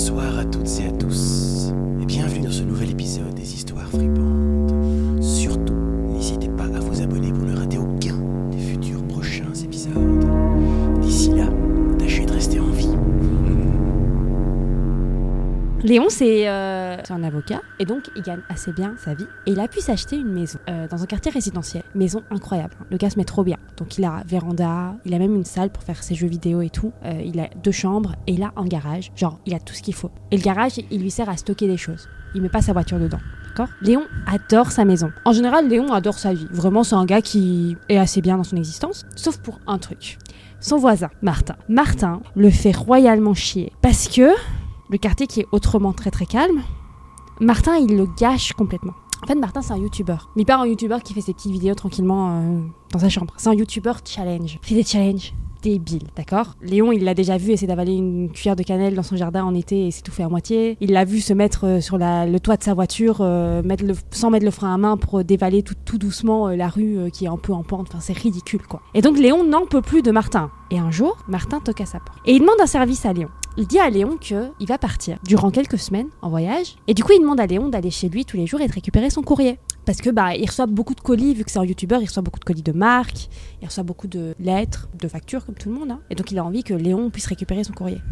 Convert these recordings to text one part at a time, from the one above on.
Bonsoir à toutes et à tous, et bienvenue dans ce nouvel épisode des Histoires fripantes. Léon, c'est euh, c'est un avocat et donc il gagne assez bien sa vie. Et il a pu s'acheter une maison euh, dans un quartier résidentiel. Maison incroyable. Le gars se met trop bien. Donc il a véranda, il a même une salle pour faire ses jeux vidéo et tout. Euh, il a deux chambres et il a un garage. Genre, il a tout ce qu'il faut. Et le garage, il lui sert à stocker des choses. Il met pas sa voiture dedans. Léon adore sa maison. En général, Léon adore sa vie. Vraiment, c'est un gars qui est assez bien dans son existence. Sauf pour un truc. Son voisin, Martin. Martin le fait royalement chier. Parce que le quartier qui est autrement très très calme, Martin il le gâche complètement. En fait, Martin c'est un youtubeur. Mais pas un youtubeur qui fait ses petites vidéos tranquillement euh, dans sa chambre. C'est un youtubeur challenge. Fait des challenges débiles, d'accord? Léon, il l'a déjà vu essayer d'avaler une cuillère de cannelle dans son jardin en été et s'étouffer à moitié. Il l'a vu se mettre euh, sur le toit de sa voiture euh, sans mettre le frein à main pour euh, dévaler tout, doucement la rue qui est un peu en pente. Enfin, c'est ridicule, quoi. Et donc, Léon n'en peut plus de Martin. Et un jour, Martin toque à sa porte. Et il demande un service à Léon. Il dit à Léon que il va partir durant quelques semaines en voyage. Et du coup, il demande à Léon d'aller chez lui tous les jours et de récupérer son courrier. Parce que bah, il reçoit beaucoup de colis, vu que c'est un youtubeur, il reçoit beaucoup de colis de marques, il reçoit beaucoup de lettres, de factures, comme tout le monde. hein. Et donc, il a envie que Léon puisse récupérer son courrier.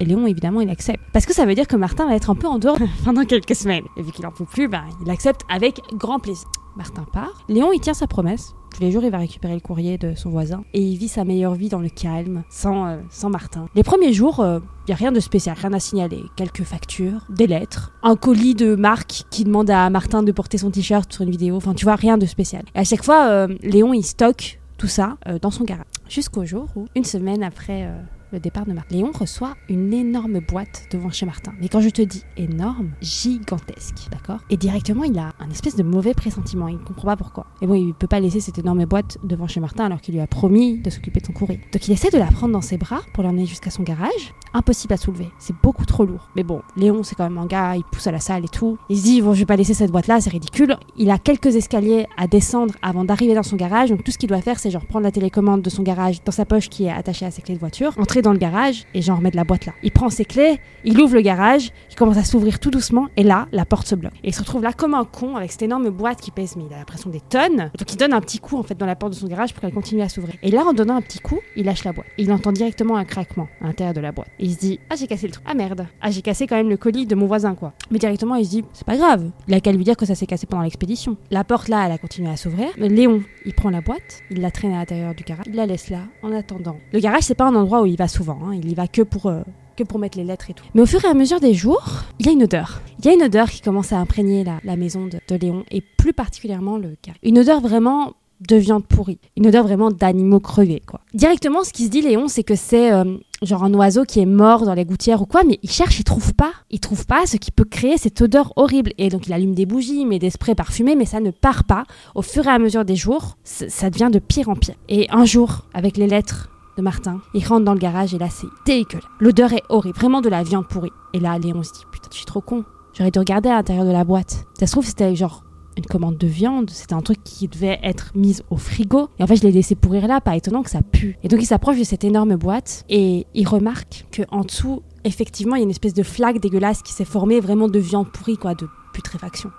Et Léon, évidemment, il accepte. Parce que ça veut dire que Martin va être un peu en dehors pendant quelques semaines. Et vu qu'il en peut plus, bah, il accepte avec grand plaisir. Martin part. Léon, il tient sa promesse. Tous les jours, il va récupérer le courrier de son voisin. Et il vit sa meilleure vie dans le calme, sans, euh, sans Martin. Les premiers jours, il n'y a rien de spécial, rien à signaler. Quelques factures, des lettres, un colis de marque qui demande à Martin de porter son t-shirt sur une vidéo. Enfin, tu vois, rien de spécial. Et à chaque fois, euh, Léon, il stocke tout ça euh, dans son garage. Jusqu'au jour où, une semaine après euh, le départ de Martin, Léon reçoit une énorme boîte devant chez Martin. Mais quand je te dis énorme, gigantesque, d'accord? Et directement, il a un espèce de mauvais pressentiment. Il ne comprend pas pourquoi. Et bon, il peut pas laisser cette énorme boîte devant chez Martin alors qu'il lui a promis de s'occuper de son courrier. Donc il essaie de la prendre dans ses bras pour l'emmener jusqu'à son garage. Impossible à soulever. C'est beaucoup trop lourd. Mais bon, Léon, c'est quand même un gars, il pousse à la salle et tout. Il se dit, bon, je vais pas laisser cette boîte-là, c'est ridicule. Il a quelques escaliers à descendre avant d'arriver dans son garage. Donc tout ce qu'il doit faire, c'est genre prendre la télécommande de son garage dans sa poche qui est attachée à ses clés de voiture, entrer dans le garage et genre mettre la boîte là. Il prend ses clés, il ouvre le garage, il commence à s'ouvrir tout doucement et là, la porte se bloque. Et il se retrouve là comme un con avec cette énorme boîte qui pèse, mais il a l'impression des tonnes. Donc il donne un petit coup en fait dans la porte de son garage pour qu'elle continue à s'ouvrir. Et là, en donnant un petit coup, il lâche la boîte. Il entend directement un craquement à l'intérieur de la boîte. Il se dit, ah j'ai cassé le truc. Ah merde. Ah j'ai cassé quand même le colis de mon voisin quoi. Mais directement il se dit, c'est pas grave. Il a qu'à lui dire que ça s'est cassé pendant l'expédition. La porte là, elle a continué à s'ouvrir. Mais Léon, il prend la boîte, il la traîne à l'intérieur du garage, il la laisse là en attendant. Le garage c'est pas un endroit où il va souvent. hein. Il y va que pour euh, que pour mettre les lettres et tout. Mais au fur et à mesure des jours, il y a une odeur. Il y a une odeur qui commence à imprégner la, la maison de, de Léon et plus particulièrement le garage. Une odeur vraiment de viande pourrie. Une odeur vraiment d'animaux crevés, quoi. Directement, ce qui se dit, Léon, c'est que c'est euh, genre un oiseau qui est mort dans les gouttières ou quoi, mais il cherche, il trouve pas. Il trouve pas ce qui peut créer cette odeur horrible. Et donc, il allume des bougies, met des sprays parfumés, mais ça ne part pas. Au fur et à mesure des jours, ça devient de pire en pire. Et un jour, avec les lettres de Martin, il rentre dans le garage et là, c'est dégueulasse. L'odeur est horrible, vraiment de la viande pourrie. Et là, Léon se dit, putain, je suis trop con. J'aurais dû regarder à l'intérieur de la boîte. Ça se trouve, c'était genre une commande de viande, c'était un truc qui devait être mis au frigo. Et en fait, je l'ai laissé pourrir là, pas étonnant que ça pue. Et donc, il s'approche de cette énorme boîte et il remarque que en dessous, effectivement, il y a une espèce de flaque dégueulasse qui s'est formée vraiment de viande pourrie, quoi,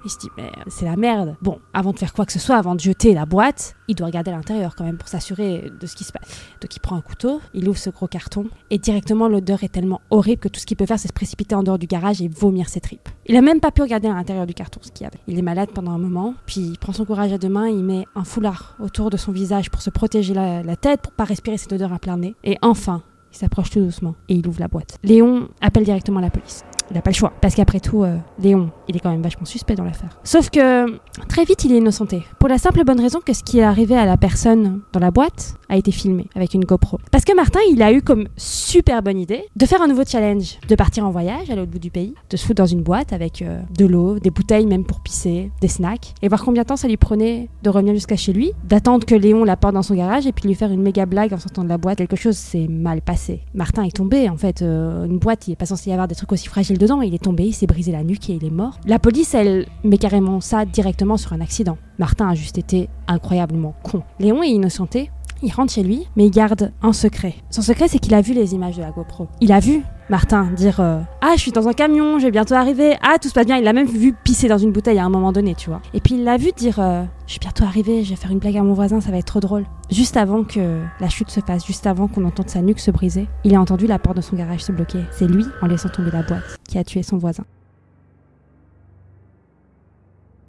Il se dit, mais c'est la merde. Bon, avant de faire quoi que ce soit, avant de jeter la boîte, il doit regarder à l'intérieur quand même pour s'assurer de ce qui se passe. Donc il prend un couteau, il ouvre ce gros carton et directement l'odeur est tellement horrible que tout ce qu'il peut faire c'est se précipiter en dehors du garage et vomir ses tripes. Il a même pas pu regarder à l'intérieur du carton ce qu'il y avait. Il est malade pendant un moment, puis il prend son courage à deux mains, il met un foulard autour de son visage pour se protéger la, la tête, pour pas respirer cette odeur à plein nez. Et enfin, il s'approche tout doucement et il ouvre la boîte. Léon appelle directement la police. Il n'a pas le choix. Parce qu'après tout, euh, Léon, il est quand même vachement suspect dans l'affaire. Sauf que très vite, il est innocenté. Pour la simple bonne raison que ce qui est arrivé à la personne dans la boîte a été filmé avec une GoPro. Parce que Martin, il a eu comme super bonne idée de faire un nouveau challenge, de partir en voyage à l'autre bout du pays, de se foutre dans une boîte avec euh, de l'eau, des bouteilles même pour pisser, des snacks, et voir combien de temps ça lui prenait de revenir jusqu'à chez lui, d'attendre que Léon la porte dans son garage et puis lui faire une méga blague en sortant de la boîte. Quelque chose s'est mal passé. Martin est tombé, en fait, euh, une boîte, il est pas censé y avoir des trucs aussi fragiles dedans, il est tombé, il s'est brisé la nuque et il est mort. La police, elle met carrément ça directement sur un accident. Martin a juste été incroyablement con. Léon est innocenté, Il rentre chez lui, mais il garde un secret. Son secret, c'est qu'il a vu les images de la GoPro. Il a vu Martin dire euh, Ah, je suis dans un camion, je vais bientôt arriver. Ah, tout se passe bien. Il l'a même vu pisser dans une bouteille à un moment donné, tu vois. Et puis il l'a vu dire euh, Je suis bientôt arrivé, je vais faire une blague à mon voisin, ça va être trop drôle. Juste avant que la chute se fasse, juste avant qu'on entende sa nuque se briser, il a entendu la porte de son garage se bloquer. C'est lui, en laissant tomber la boîte, qui a tué son voisin.